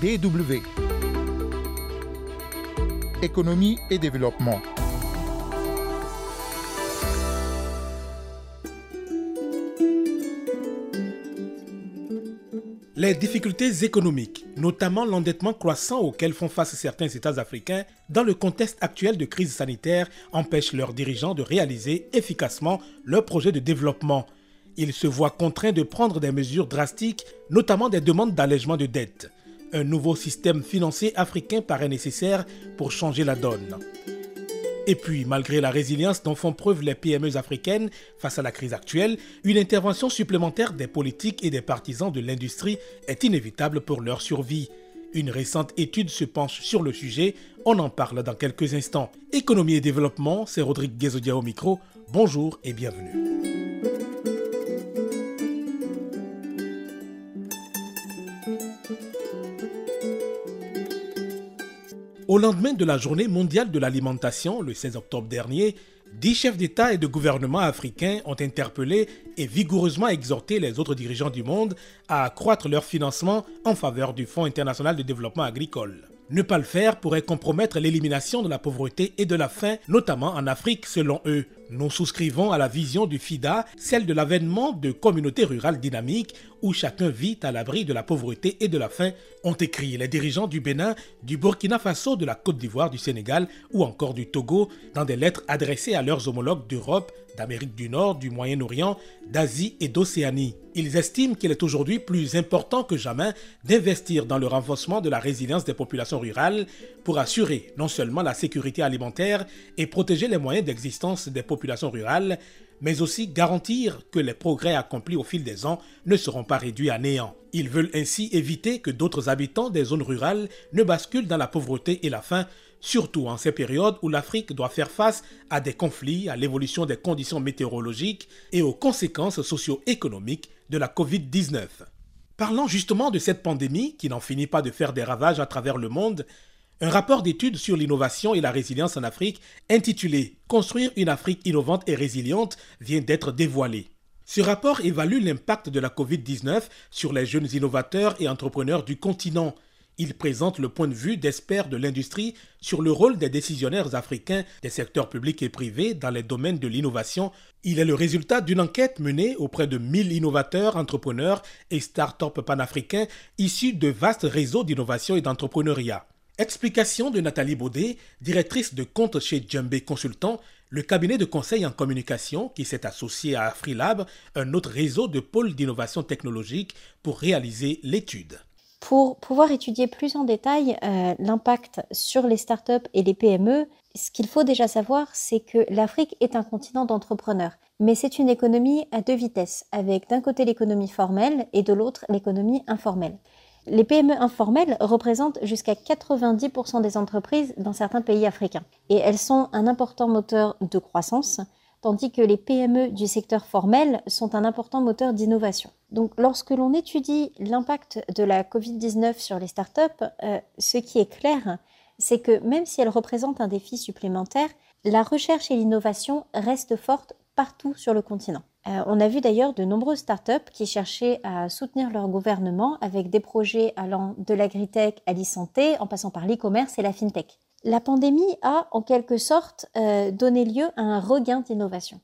DW. Économie et développement. Les difficultés économiques, notamment l'endettement croissant auquel font face certains États africains dans le contexte actuel de crise sanitaire, empêchent leurs dirigeants de réaliser efficacement leurs projets de développement. Ils se voient contraints de prendre des mesures drastiques, notamment des demandes d'allègement de dettes. Un nouveau système financier africain paraît nécessaire pour changer la donne. Et puis, malgré la résilience dont font preuve les PME africaines face à la crise actuelle, une intervention supplémentaire des politiques et des partisans de l'industrie est inévitable pour leur survie. Une récente étude se penche sur le sujet, on en parle dans quelques instants. Économie et développement, c'est Rodrigue Guézodia au micro. Bonjour et bienvenue. Au lendemain de la journée mondiale de l'alimentation, le 16 octobre dernier, dix chefs d'État et de gouvernement africains ont interpellé et vigoureusement exhorté les autres dirigeants du monde à accroître leur financement en faveur du Fonds international de développement agricole. Ne pas le faire pourrait compromettre l'élimination de la pauvreté et de la faim, notamment en Afrique selon eux. Nous souscrivons à la vision du FIDA, celle de l'avènement de communautés rurales dynamiques où chacun vit à l'abri de la pauvreté et de la faim, ont écrit les dirigeants du Bénin, du Burkina Faso, de la Côte d'Ivoire, du Sénégal ou encore du Togo dans des lettres adressées à leurs homologues d'Europe, d'Amérique du Nord, du Moyen-Orient, d'Asie et d'Océanie. Ils estiment qu'il est aujourd'hui plus important que jamais d'investir dans le renforcement de la résilience des populations rurales pour assurer non seulement la sécurité alimentaire et protéger les moyens d'existence des populations rurales, mais aussi garantir que les progrès accomplis au fil des ans ne seront pas réduits à néant. Ils veulent ainsi éviter que d'autres habitants des zones rurales ne basculent dans la pauvreté et la faim surtout en ces périodes où l'Afrique doit faire face à des conflits, à l'évolution des conditions météorologiques et aux conséquences socio-économiques de la Covid-19. Parlant justement de cette pandémie qui n'en finit pas de faire des ravages à travers le monde, un rapport d'études sur l'innovation et la résilience en Afrique intitulé Construire une Afrique innovante et résiliente vient d'être dévoilé. Ce rapport évalue l'impact de la Covid-19 sur les jeunes innovateurs et entrepreneurs du continent il présente le point de vue d'experts de l'industrie sur le rôle des décisionnaires africains des secteurs publics et privés dans les domaines de l'innovation. Il est le résultat d'une enquête menée auprès de 1000 innovateurs, entrepreneurs et start-up panafricains issus de vastes réseaux d'innovation et d'entrepreneuriat. Explication de Nathalie Baudet, directrice de compte chez Djembe Consultant, le cabinet de conseil en communication qui s'est associé à Freelab, un autre réseau de pôles d'innovation technologique, pour réaliser l'étude. Pour pouvoir étudier plus en détail euh, l'impact sur les startups et les PME, ce qu'il faut déjà savoir, c'est que l'Afrique est un continent d'entrepreneurs. Mais c'est une économie à deux vitesses, avec d'un côté l'économie formelle et de l'autre l'économie informelle. Les PME informelles représentent jusqu'à 90% des entreprises dans certains pays africains. Et elles sont un important moteur de croissance, tandis que les PME du secteur formel sont un important moteur d'innovation. Donc lorsque l'on étudie l'impact de la Covid-19 sur les startups, euh, ce qui est clair, c'est que même si elles représentent un défi supplémentaire, la recherche et l'innovation restent fortes partout sur le continent. Euh, on a vu d'ailleurs de nombreuses startups qui cherchaient à soutenir leur gouvernement avec des projets allant de l'agritech à l'e-santé en passant par l'e-commerce et la fintech. La pandémie a en quelque sorte euh, donné lieu à un regain d'innovation.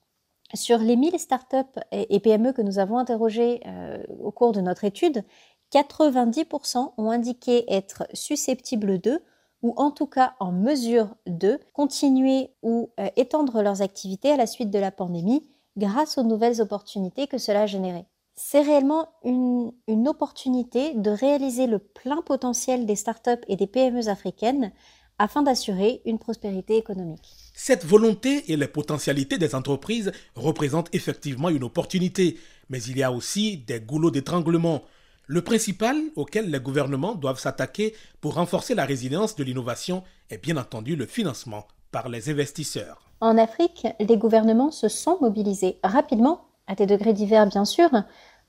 Sur les 1000 startups et PME que nous avons interrogées euh, au cours de notre étude, 90% ont indiqué être susceptibles de, ou en tout cas en mesure de, continuer ou étendre leurs activités à la suite de la pandémie grâce aux nouvelles opportunités que cela a générées. C'est réellement une, une opportunité de réaliser le plein potentiel des startups et des PME africaines afin d'assurer une prospérité économique. Cette volonté et les potentialités des entreprises représentent effectivement une opportunité, mais il y a aussi des goulots d'étranglement. Le principal auquel les gouvernements doivent s'attaquer pour renforcer la résilience de l'innovation est bien entendu le financement par les investisseurs. En Afrique, les gouvernements se sont mobilisés rapidement, à des degrés divers bien sûr,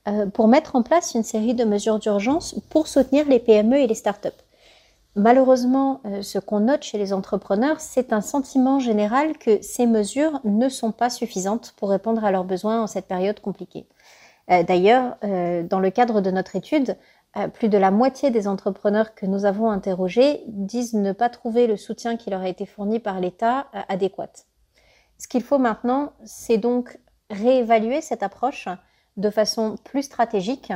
euh, pour mettre en place une série de mesures d'urgence pour soutenir les PME et les startups. Malheureusement, euh, ce qu'on note chez les entrepreneurs, c'est un sentiment général que ces mesures ne sont pas suffisantes pour répondre à leurs besoins en cette période compliquée. Euh, d'ailleurs, dans le cadre de notre étude, plus de la moitié des entrepreneurs que nous avons interrogés disent ne pas trouver le soutien qui leur a été fourni par l'État adéquat. Ce qu'il faut maintenant, c'est donc réévaluer cette approche de façon plus stratégique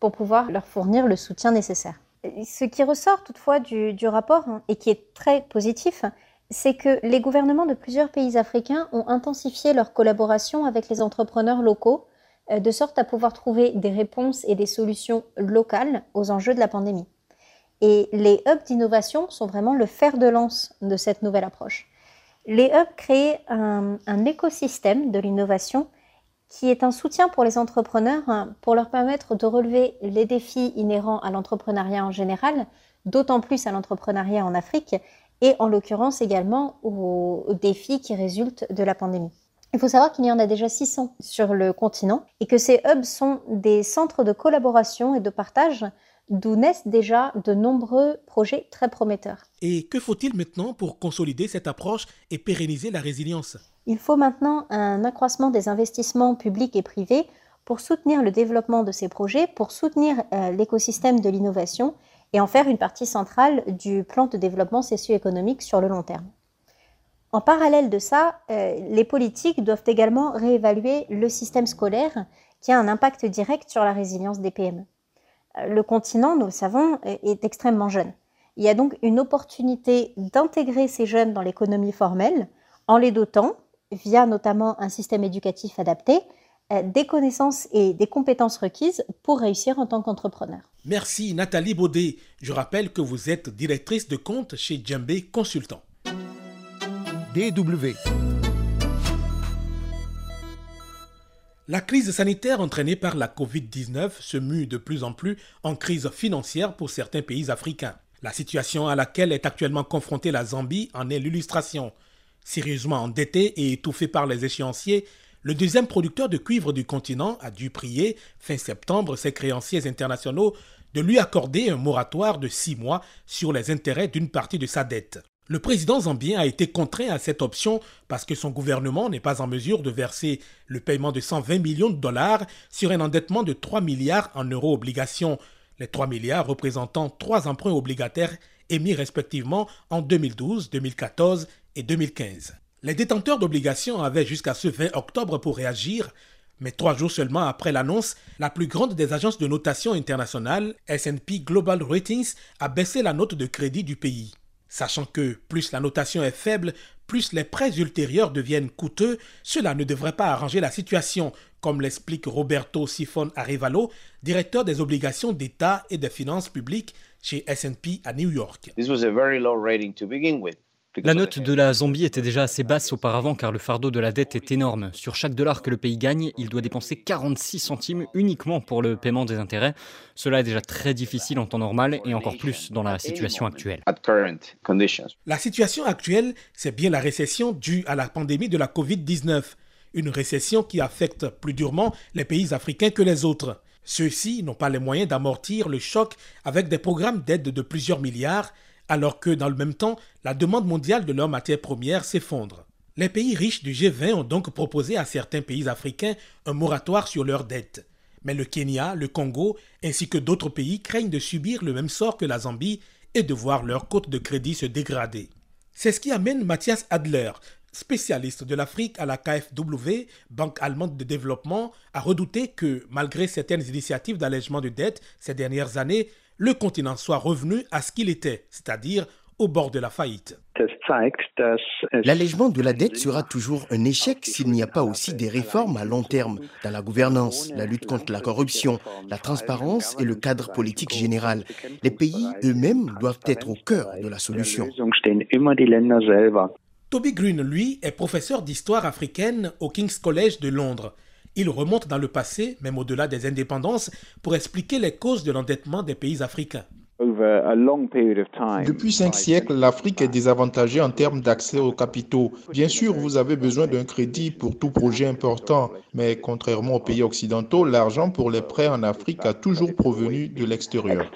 pour pouvoir leur fournir le soutien nécessaire. Ce qui ressort toutefois du, rapport hein, et qui est très positif, c'est que les gouvernements de plusieurs pays africains ont intensifié leur collaboration avec les entrepreneurs locaux euh, de sorte à pouvoir trouver des réponses et des solutions locales aux enjeux de la pandémie. Et les hubs d'innovation sont vraiment le fer de lance de cette nouvelle approche. Les hubs créent un, écosystème de l'innovation qui est un soutien pour les entrepreneurs hein, pour leur permettre de relever les défis inhérents à l'entrepreneuriat en général, d'autant plus à l'entrepreneuriat en Afrique, et en l'occurrence également aux défis qui résultent de la pandémie. Il faut savoir qu'il y en a déjà 600 sur le continent et que ces hubs sont des centres de collaboration et de partage d'où naissent déjà de nombreux projets très prometteurs. Et que faut-il maintenant pour consolider cette approche et pérenniser la résilience? Il faut maintenant un accroissement des investissements publics et privés pour soutenir le développement de ces projets, pour soutenir euh, l'écosystème de l'innovation et en faire une partie centrale du plan de développement socio-économique sur le long terme. En parallèle de ça, euh, les politiques doivent également réévaluer le système scolaire qui a un impact direct sur la résilience des PME. Le continent, nous le savons, est extrêmement jeune. Il y a donc une opportunité d'intégrer ces jeunes dans l'économie formelle en les dotant, via notamment un système éducatif adapté, euh, des connaissances et des compétences requises pour réussir en tant qu'entrepreneur. Merci Nathalie Baudet. Je rappelle que vous êtes directrice de compte chez Djembe Consultant. DW. La crise sanitaire entraînée par la Covid-19 se mue de plus en plus en crise financière pour certains pays africains. La situation à laquelle est actuellement confrontée la Zambie en est l'illustration. Sérieusement endetté et étouffé par les échéanciers, le deuxième producteur de cuivre du continent a dû prier, fin septembre, ses créanciers internationaux de lui accorder un moratoire de six mois sur les intérêts d'une partie de sa dette. Le président zambien a été contraint à cette option parce que son gouvernement n'est pas en mesure de verser le paiement de 120 millions de dollars sur un endettement de 3 milliards en euros obligations, les 3 milliards représentant trois emprunts obligataires émis respectivement en 2012, 2014 et 2015. Les détenteurs d'obligations avaient jusqu'à ce 20 octobre pour réagir, mais trois jours seulement après l'annonce, la plus grande des agences de notation internationale, SP Global Ratings, a baissé la note de crédit du pays. Sachant que plus la notation est faible, plus les prêts ultérieurs deviennent coûteux, cela ne devrait pas arranger la situation, comme l'explique Roberto Sifon Arevalo, directeur des obligations d'État et des finances publiques chez S&P à New York. La note de la Zambie était déjà assez basse auparavant car le fardeau de la dette est énorme. Sur chaque dollar que le pays gagne, il doit dépenser 46 centimes uniquement pour le paiement des intérêts. Cela est déjà très difficile en temps normal et encore plus dans la situation actuelle. La situation actuelle, c'est bien la récession due à la pandémie de la Covid-19. Une récession qui affecte plus durement les pays africains que les autres. Ceux-ci n'ont pas les moyens d'amortir le choc avec des programmes d'aide de plusieurs milliards alors que dans le même temps, la demande mondiale de leurs matières premières s'effondre. Les pays riches du G20 ont donc proposé à certains pays africains un moratoire sur leurs dettes. Mais le Kenya, le Congo, ainsi que d'autres pays craignent de subir le même sort que la Zambie et de voir leur cote de crédit se dégrader. C'est ce qui amène Mathias Adler, spécialiste de l'Afrique à la KfW, Banque allemande de développement, à redouter que, malgré certaines initiatives d'allègement de dettes ces dernières années, le continent soit revenu à ce qu'il était, c'est-à-dire au bord de la faillite. L'allègement de la dette sera toujours un échec s'il n'y a pas aussi des réformes à long terme dans la gouvernance, la lutte contre la corruption, la transparence et le cadre politique général. Les pays eux-mêmes doivent être au cœur de la solution. Toby Green, lui, est professeur d'histoire africaine au King's College de Londres. Il remonte dans le passé, même au-delà des indépendances, pour expliquer les causes de l'endettement des pays africains. Depuis cinq siècles, l'Afrique est désavantagée en termes d'accès aux capitaux. Bien sûr, vous avez besoin d'un crédit pour tout projet important, mais contrairement aux pays occidentaux, l'argent pour les prêts en Afrique a toujours provenu de l'extérieur.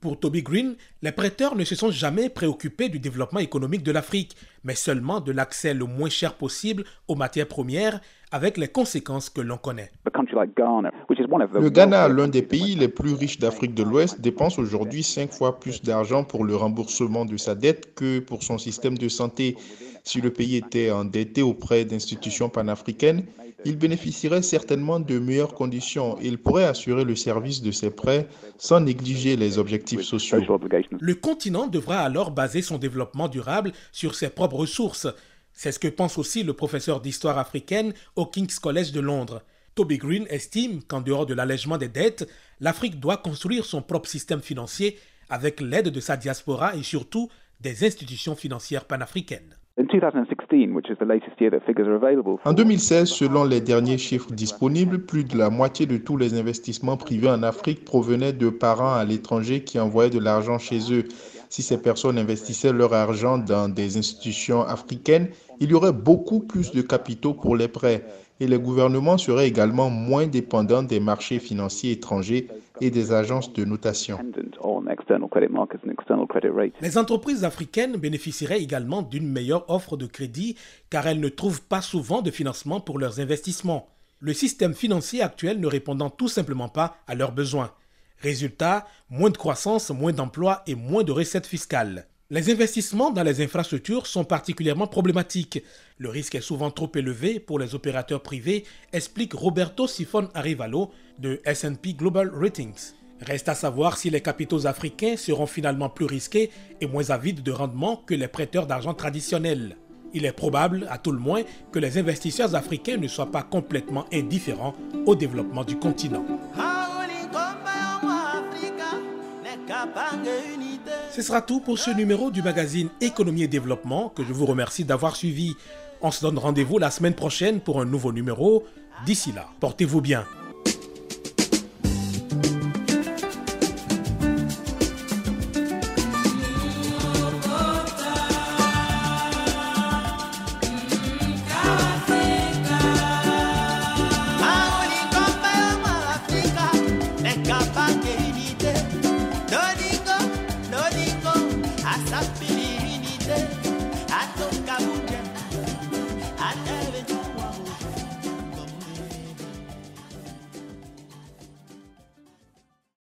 Pour Toby Green, les prêteurs ne se sont jamais préoccupés du développement économique de l'Afrique, mais seulement de l'accès le moins cher possible aux matières premières, avec les conséquences que l'on connaît. Le Ghana, l'un des pays les plus riches d'Afrique de l'Ouest, dépense aujourd'hui cinq fois plus d'argent pour le remboursement de sa dette que pour son système de santé. Si le pays était endetté auprès d'institutions panafricaines, il bénéficierait certainement de meilleures conditions. Il pourrait assurer le service de ses prêts sans négliger les objectifs sociaux. Le continent devra alors baser son développement durable sur ses propres ressources. C'est ce que pense aussi le professeur d'histoire africaine au King's College de Londres. Toby Green estime qu'en dehors de l'allègement des dettes, l'Afrique doit construire son propre système financier avec l'aide de sa diaspora et surtout des institutions financières panafricaines. En 2016, selon les derniers chiffres disponibles, plus de la moitié de tous les investissements privés en Afrique provenaient de parents à l'étranger qui envoyaient de l'argent chez eux. Si ces personnes investissaient leur argent dans des institutions africaines, il y aurait beaucoup plus de capitaux pour les prêts et les gouvernements seraient également moins dépendants des marchés financiers étrangers et des agences de notation. Les entreprises africaines bénéficieraient également d'une meilleure offre de crédit car elles ne trouvent pas souvent de financement pour leurs investissements. Le système financier actuel ne répondant tout simplement pas à leurs besoins. Résultat, moins de croissance, moins d'emplois et moins de recettes fiscales. Les investissements dans les infrastructures sont particulièrement problématiques. Le risque est souvent trop élevé pour les opérateurs privés, explique Roberto Sifon Arivalo de SP Global Ratings. Reste à savoir si les capitaux africains seront finalement plus risqués et moins avides de rendement que les prêteurs d'argent traditionnels. Il est probable, à tout le moins, que les investisseurs africains ne soient pas complètement indifférents au développement du continent. Ce sera tout pour ce numéro du magazine Économie et Développement que je vous remercie d'avoir suivi. On se donne rendez-vous la semaine prochaine pour un nouveau numéro. D'ici là, portez-vous bien.